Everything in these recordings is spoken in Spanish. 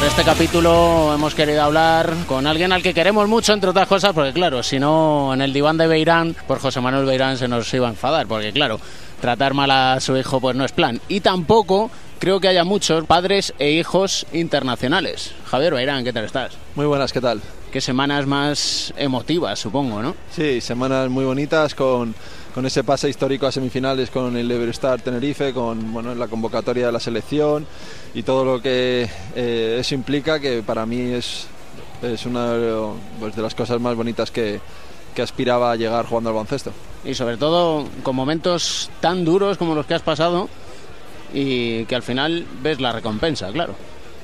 para este capítulo hemos querido hablar con alguien al que queremos mucho, entre otras cosas, porque claro, si no, en el diván de Beirán, por José Manuel Beirán se nos iba a enfadar, porque claro, tratar mal a su hijo pues no es plan. Y tampoco creo que haya muchos padres e hijos internacionales. Javier Beirán, ¿qué tal estás? Muy buenas, ¿qué tal? Qué semanas más emotivas, supongo, ¿no? Sí, semanas muy bonitas con con ese pase histórico a semifinales con el Everstar Tenerife, con bueno, la convocatoria de la selección y todo lo que eh, eso implica, que para mí es, es una pues, de las cosas más bonitas que, que aspiraba a llegar jugando al baloncesto. Y sobre todo con momentos tan duros como los que has pasado y que al final ves la recompensa, claro.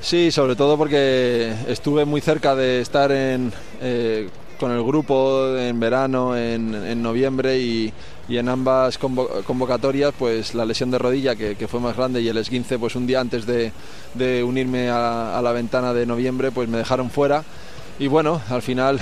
Sí, sobre todo porque estuve muy cerca de estar en, eh, con el grupo en verano, en, en noviembre y, y en ambas convocatorias pues la lesión de rodilla que, fue más grande y el esguince pues un día antes de, unirme a, la ventana de noviembre pues me dejaron fuera y bueno, al final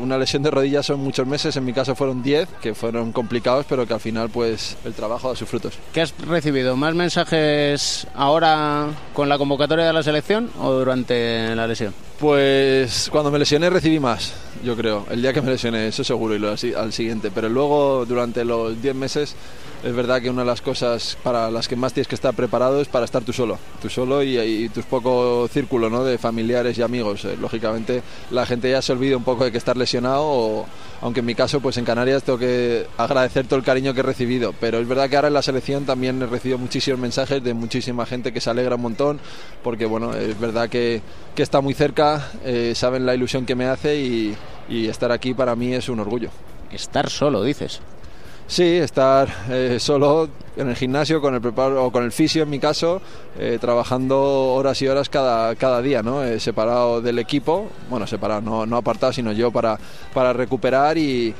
una lesión de rodilla son muchos meses, en mi caso fueron 10, que fueron complicados, pero que al final pues el trabajo da sus frutos. ¿Qué has recibido? ¿Más mensajes ahora con la convocatoria de la selección o durante la lesión? Pues cuando me lesioné recibí más, yo creo. El día que me lesioné, eso seguro, y lo, al siguiente. Pero luego, durante los 10 meses, es verdad que una de las cosas para las que más tienes que estar preparado es para estar tú solo, tú solo y, tus poco círculo ¿no? de familiares y amigos. Eh, lógicamente la gente ya se olvida un poco de que estar lesionado, aunque en mi caso pues en Canarias tengo que agradecer todo el cariño que he recibido, pero es verdad que ahora en la selección también he recibido muchísimos mensajes de muchísima gente que se alegra un montón, porque bueno, es verdad que, que está muy cerca, eh, saben la ilusión que me hace y, y estar aquí para mí es un orgullo. Estar solo, dices. Sí, estar eh, solo en el gimnasio con el preparo o con el fisio en mi caso, eh, trabajando horas y horas cada, cada día, ¿no? Eh, separado del equipo, bueno, separado, no, no apartado, sino yo para, para recuperar y,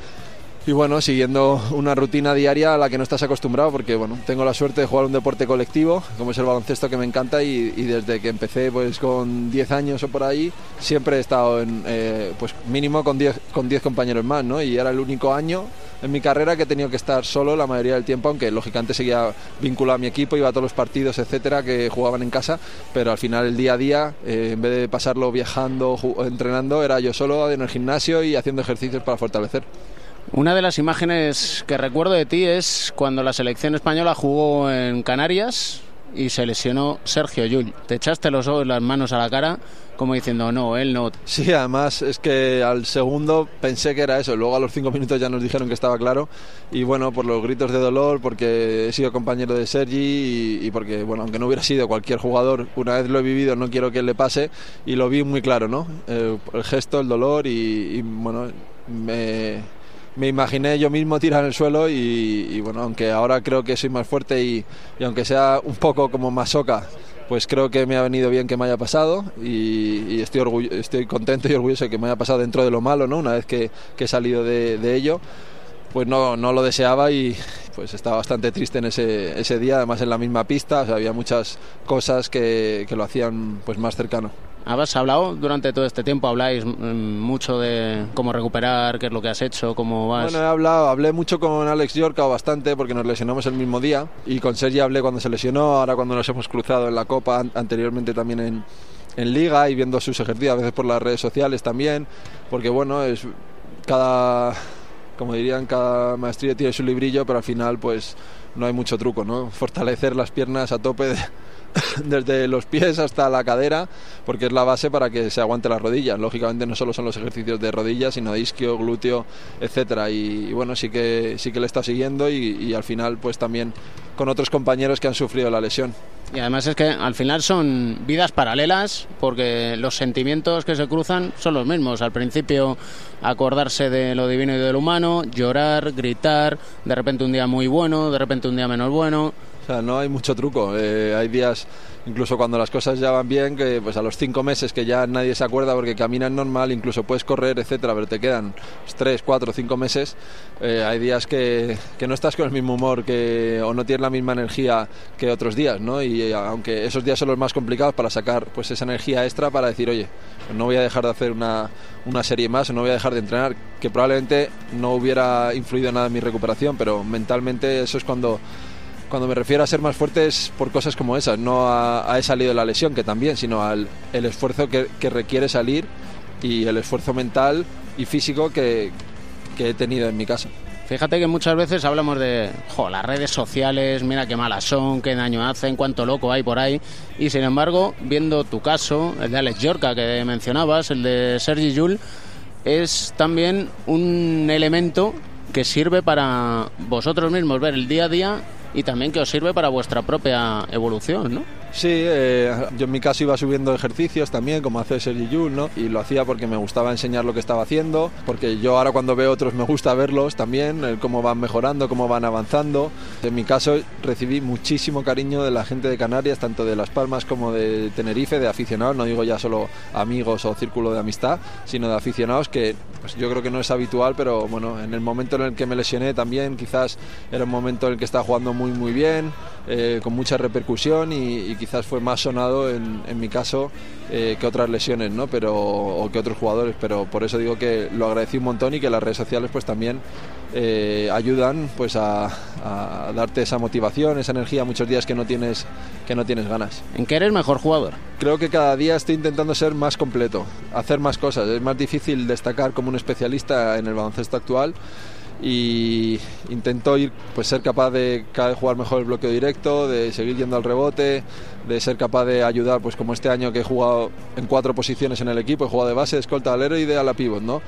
y bueno, siguiendo una rutina diaria a la que no estás acostumbrado, porque bueno, tengo la suerte de jugar un deporte colectivo, como es el baloncesto que me encanta, y, desde que empecé pues con 10 años o por ahí, siempre he estado en, eh, pues mínimo con 10 con 10 compañeros más, ¿no? Y era el único año en mi carrera que he tenido que estar solo la mayoría del tiempo, aunque lógicamente seguía vinculado a mi equipo, iba a todos los partidos, etcétera, que jugaban en casa, pero al final el día a día, eh, en vez de pasarlo viajando, entrenando, era yo solo en el gimnasio y haciendo ejercicios para fortalecer. Una de las imágenes que recuerdo de ti es cuando la selección española jugó en Canarias y se lesionó Sergio Llull. Te echaste los ojos, las manos a la cara como diciendo, no, él no. Sí, además es que al segundo pensé que era eso, luego a los cinco minutos ya nos dijeron que estaba claro y bueno, por los gritos de dolor, porque he sido compañero de Sergi y, porque, bueno, aunque no hubiera sido cualquier jugador, una vez lo he vivido, no quiero que le pase y lo vi muy claro, ¿no? Eh, el gesto, el dolor y bueno, me me imaginé yo mismo tirar en el suelo y, bueno, aunque ahora creo que soy más fuerte y, aunque sea un poco como masoca, pues creo que me ha venido bien que me haya pasado y, estoy, estoy contento y orgulloso de que me haya pasado dentro de lo malo, ¿no? Una vez que, he salido de, ello, pues no, no lo deseaba y pues estaba bastante triste en ese, ese día, además en la misma pista, había muchas cosas que, que lo hacían pues más cercano. ¿Has hablado durante todo este tiempo? ¿Habláis mm, mucho de cómo recuperar, qué es lo que has hecho, cómo vas? Bueno, he hablado, hablé mucho con Alex Yorka bastante porque nos lesionamos el mismo día y con Sergi hablé cuando se lesionó, ahora cuando nos hemos cruzado en la Copa, anteriormente también en, en Liga y viendo sus ejercicios, a veces por las redes sociales también, porque bueno, es cada, como dirían, cada maestría tiene su librillo, pero al final pues no hay mucho truco, ¿no? Fortalecer las piernas a tope de desde los pies hasta la cadera, porque es la base para que se aguante las rodillas. Lógicamente no solo son los ejercicios de rodillas, sino isquio, glúteo, etcétera. Y, bueno, sí que sí que le está siguiendo y, al final pues también con otros compañeros que han sufrido la lesión. Y además es que al final son vidas paralelas porque los sentimientos que se cruzan son los mismos. Al principio acordarse de lo divino y de lo humano, llorar, gritar, de repente un día muy bueno, de repente un día menos bueno. O sea, no hay mucho truco. Eh, hay días, incluso cuando las cosas ya van bien, que pues a los cinco meses que ya nadie se acuerda porque caminas normal, incluso puedes correr, etcétera, pero te quedan tres, cuatro, cinco meses. Eh, hay días que, que, no estás con el mismo humor que, o no tienes la misma energía que otros días, ¿no? Y eh, aunque esos días son los más complicados para sacar pues esa energía extra para decir, oye, no voy a dejar de hacer una, una serie más no voy a dejar de entrenar, que probablemente no hubiera influido nada en mi recuperación, pero mentalmente eso es cuando Cuando me refiero a ser más fuerte es por cosas como esas, no a, he salido de la lesión, que también, sino al el esfuerzo que, requiere salir y el esfuerzo mental y físico que, que he tenido en mi casa. Fíjate que muchas veces hablamos de las redes sociales, mira qué malas son, qué daño hacen, cuánto loco hay por ahí. Y sin embargo, viendo tu caso, el de Alex Yorca que mencionabas, el de Sergi Yul, es también un elemento que sirve para vosotros mismos ver el día a día y también que os sirve para vuestra propia evolución, ¿no? Sí, eh, yo en mi caso iba subiendo ejercicios también, como hace Sergi Yul, ¿no? Y lo hacía porque me gustaba enseñar lo que estaba haciendo, porque yo ahora cuando veo otros me gusta verlos también, cómo van mejorando, cómo van avanzando. En mi caso recibí muchísimo cariño de la gente de Canarias, tanto de Las Palmas como de Tenerife, de aficionados, no digo ya solo amigos o círculo de amistad, sino de aficionados que pues yo creo que no es habitual, pero bueno, en el momento en el que me lesioné también quizás era un momento en el que estaba jugando muy muy bien, eh, con mucha repercusión y, y quizás fue más sonado en, en mi caso eh, que otras lesiones, ¿no? Pero, o que otros jugadores, pero por eso digo que lo agradecí un montón y que las redes sociales pues también eh, ayudan pues a, a, darte esa motivación, esa energía muchos días que no tienes que no tienes ganas. ¿En qué eres mejor jugador? Creo que cada día estoy intentando ser más completo, hacer más cosas. Es más difícil destacar como un especialista en el baloncesto actual y intento ir pues ser capaz de jugar mejor el bloqueo directo, de seguir yendo al rebote, de ser capaz de ayudar pues como este año que he jugado en cuatro posiciones en el equipo, he jugado de base, escolta, alero y de ala pivot, ¿no?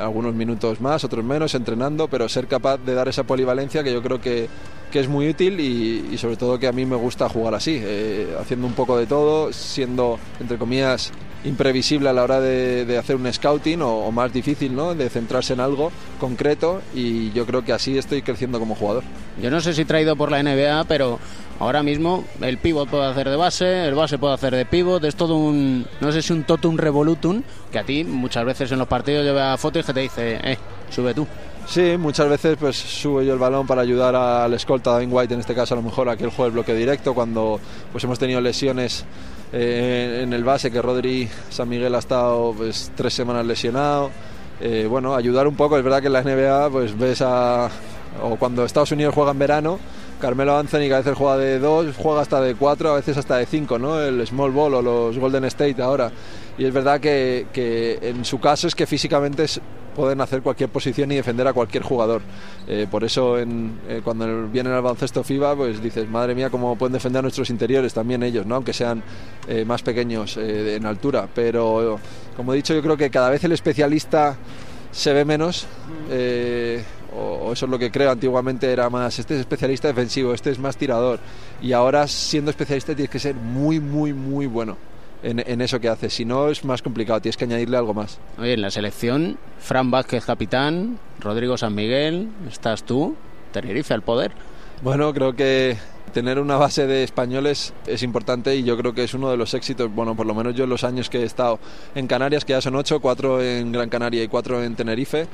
Algunos minutos más, otros menos, entrenando, pero ser capaz de dar esa polivalencia que yo creo que, que es muy útil y, y, sobre todo que a mí me gusta jugar así, eh, haciendo un poco de todo, siendo entre comillas imprevisible a la hora de, de hacer un scouting o, o, más difícil, ¿no? De centrarse en algo concreto y yo creo que así estoy creciendo como jugador. Yo no sé si traído por la NBA, pero ahora mismo el pivot puede hacer de base, el base puede hacer de pivot, es todo un, no sé si un totum revolutum, que a ti muchas veces en los partidos lleva fotos que te dice, eh, sube tú. Sí, muchas veces pues subo yo el balón para ayudar al escolta David White, en este caso a lo mejor a que él juegue el bloque directo cuando pues hemos tenido lesiones eh, en el base que Rodri San Miguel ha estado pues, tres semanas lesionado. Eh, bueno, ayudar un poco, es verdad que en la NBA pues ves a o cuando Estados Unidos juega en verano, Carmelo Anthony que a veces juega de dos, juega hasta de cuatro, a veces hasta de cinco, ¿no? El small ball o los Golden State ahora. Y es verdad que, que en su caso es que físicamente es, pueden hacer cualquier posición y defender a cualquier jugador. Eh, por eso en, eh, cuando vienen al baloncesto FIBA, pues dices, madre mía, cómo pueden defender a nuestros interiores también ellos, ¿no? aunque sean eh, más pequeños en altura. Pero como he dicho, yo creo que cada vez el especialista se ve menos. O eso es lo que creo, antiguamente era más, este es especialista defensivo, este es más tirador, y ahora siendo especialista tienes que ser muy, muy, muy bueno. En, en, eso que haces. Si no, es más complicado, tienes que añadirle algo más. Oye, en la selección, Fran Vázquez, capitán, Rodrigo San Miguel, estás tú, Tenerife al poder. Bueno, creo que tener una base de españoles es importante y yo creo que es uno de los éxitos, bueno, por lo menos yo en los años que he estado en Canarias, que ya son ocho, cuatro en Gran Canaria y cuatro en Tenerife,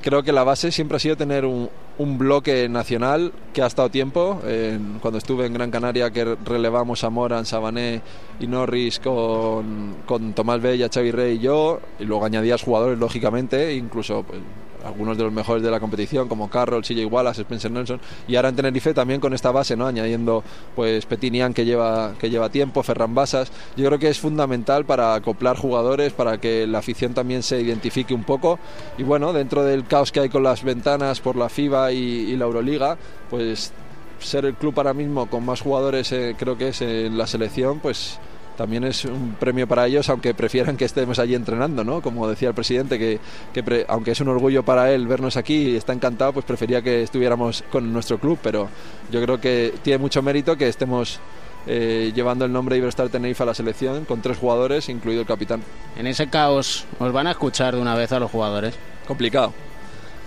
creo que la base siempre ha sido tener un, un bloque nacional que ha estado tiempo. Eh, cuando estuve en Gran Canaria, que relevamos a Moran, Sabané y Norris con, con Tomás Bella, Xavi Rey y yo, y luego añadías jugadores, lógicamente, incluso pues, algunos de los mejores de la competición como Carroll, CJ Wallace, Spencer Nelson y ahora en Tenerife también con esta base, ¿no? añadiendo pues Petinian que lleva, que lleva tiempo, Ferran Basas, yo creo que es fundamental para acoplar jugadores, para que la afición también se identifique un poco y bueno, dentro del caos que hay con las ventanas por la FIBA y, y la Euroliga, pues ser el club ahora mismo con más jugadores eh, creo que es en la selección, pues también es un premio para ellos, aunque prefieran que estemos allí entrenando, ¿no? Como decía el presidente, que, que pre, aunque es un orgullo para él vernos aquí y está encantado, pues prefería que estuviéramos con nuestro club, pero yo creo que tiene mucho mérito que estemos eh, llevando el nombre de Iberostar Tenerife a la selección con tres jugadores, incluido el capitán. En ese caos, ¿os van a escuchar de una vez a los jugadores? Complicado.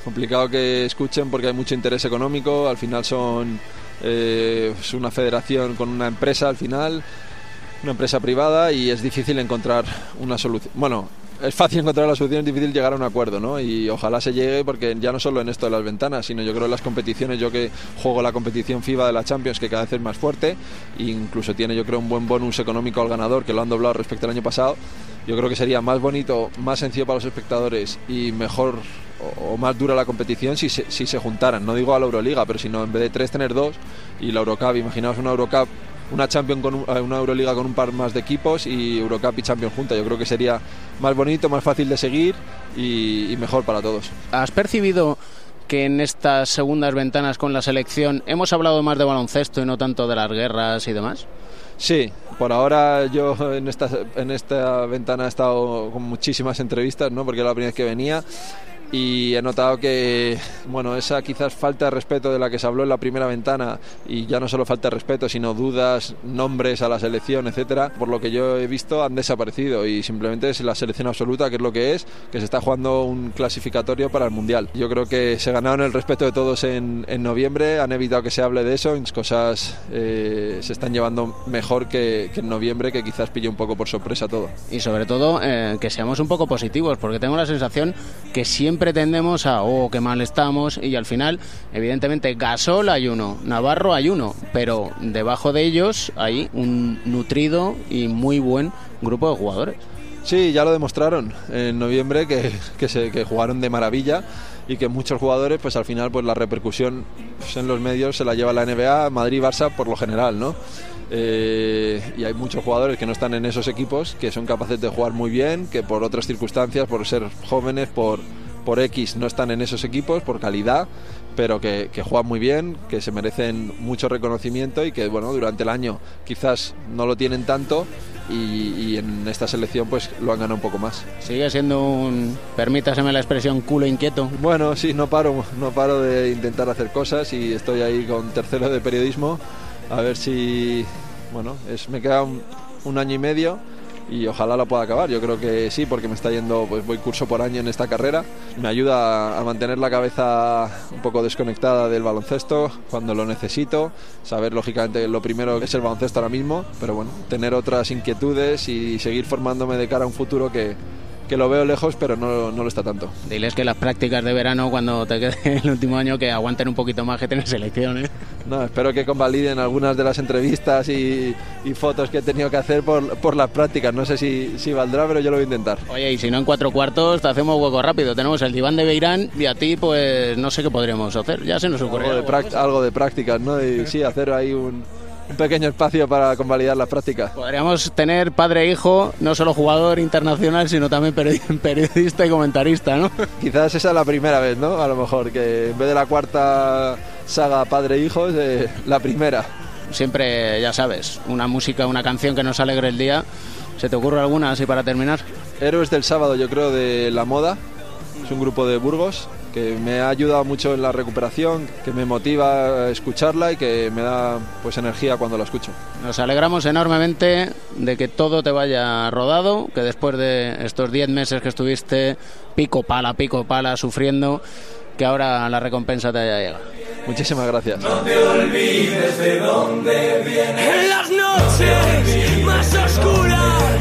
Complicado que escuchen porque hay mucho interés económico, al final son eh, es una federación con una empresa al final una empresa privada y es difícil encontrar una solución. Bueno, es fácil encontrar la solución, es difícil llegar a un acuerdo, ¿no? Y ojalá se llegue porque ya no solo en esto de las ventanas, sino yo creo en las competiciones, yo que juego la competición FIBA de la Champions, que cada vez es más fuerte, e incluso tiene yo creo un buen bonus económico al ganador, que lo han doblado respecto al año pasado, yo creo que sería más bonito, más sencillo para los espectadores y mejor o, más dura la competición si se, si se juntaran. No digo a la Euroliga, pero sino en vez de tres tener dos y la Eurocup, imaginaos una Eurocup una Champions con eh, una Euroliga con un par más de equipos y Eurocup y Champions junta. Yo creo que sería más bonito, más fácil de seguir y, mejor para todos. ¿Has percibido que en estas segundas ventanas con la selección hemos hablado más de baloncesto y no tanto de las guerras y demás? Sí, por ahora yo en esta, en esta ventana he estado con muchísimas entrevistas, ¿no? porque era la primera vez que venía y he notado que bueno esa quizás falta de respeto de la que se habló en la primera ventana y ya no solo falta de respeto sino dudas nombres a la selección etcétera por lo que yo he visto han desaparecido. Y simplemente es la selección absoluta que es lo que es que se está jugando un clasificatorio para el mundial. Yo creo que se ganaron el respeto de todos en, en noviembre han evitado que se hable de eso cosas eh, se están llevando mejor que, en noviembre que quizás pille un poco por sorpresa todo. Y sobre todo eh, que seamos un poco positivos porque tengo la sensación que siempre pretendemos a, oh, qué mal estamos, y al final, evidentemente, Gasol hay uno, Navarro hay uno, pero debajo de ellos hay un nutrido y muy buen grupo de jugadores. Sí, ya lo demostraron en noviembre que, que, jugaron de maravilla y que muchos jugadores, pues al final, pues la repercusión en los medios se la lleva la NBA, Madrid, Barça por lo general, ¿no? Eh, y hay muchos jugadores que no están en esos equipos que son capaces de jugar muy bien, que por otras circunstancias, por ser jóvenes, por, por X no están en esos equipos, por calidad, pero que, juegan muy bien, que se merecen mucho reconocimiento y que bueno, durante el año quizás no lo tienen tanto y, en esta selección pues lo han ganado un poco más. Sigue siendo un, permítaseme la expresión, culo inquieto. Bueno, sí, no paro, no paro de intentar hacer cosas y estoy ahí con tercero de periodismo a ver si, bueno, es, me queda un año y medio y ojalá la pueda acabar. Yo creo que sí, porque me está yendo, pues voy curso por año en esta carrera. Me ayuda a mantener la cabeza un poco desconectada del baloncesto cuando lo necesito. Saber, lógicamente, lo primero que es el baloncesto ahora mismo, pero bueno, tener otras inquietudes y seguir formándome de cara a un futuro que, que lo veo lejos, pero no, no, lo está tanto. Diles que las prácticas de verano, cuando te quede el último año, que aguanten un poquito más que tener selecciones. ¿eh? No, espero que convaliden algunas de las entrevistas y, fotos que he tenido que hacer por, por las prácticas. No sé si, si, valdrá, pero yo lo voy a intentar. Oye, y si no en cuatro cuartos, te hacemos hueco rápido. Tenemos el diván de Beirán y a ti, pues no sé qué podríamos hacer. Ya se nos ocurrió. Algo de, algo de prácticas, ¿no? Y sí, hacer ahí un un pequeño espacio para convalidar las prácticas. Podríamos tener padre e hijo, no solo jugador internacional, sino también periodista y comentarista, ¿no? Quizás esa es la primera vez, ¿no? A lo mejor, que en vez de la cuarta saga padre e hijo, es la primera. Siempre, ya sabes, una música, una canción que nos alegre el día. ¿Se te ocurre alguna así para terminar? Héroes del sábado, yo creo, de La Moda. Es un grupo de Burgos que me ha ayudado mucho en la recuperación, que me motiva a escucharla y que me da pues energía cuando la escucho. Nos alegramos enormemente de que todo te vaya rodado, que después de estos 10 meses que estuviste pico pala, pico pala sufriendo, que ahora la recompensa te haya llegado. Muchísimas gracias. No te olvides de dónde vienes. En las noches más oscuras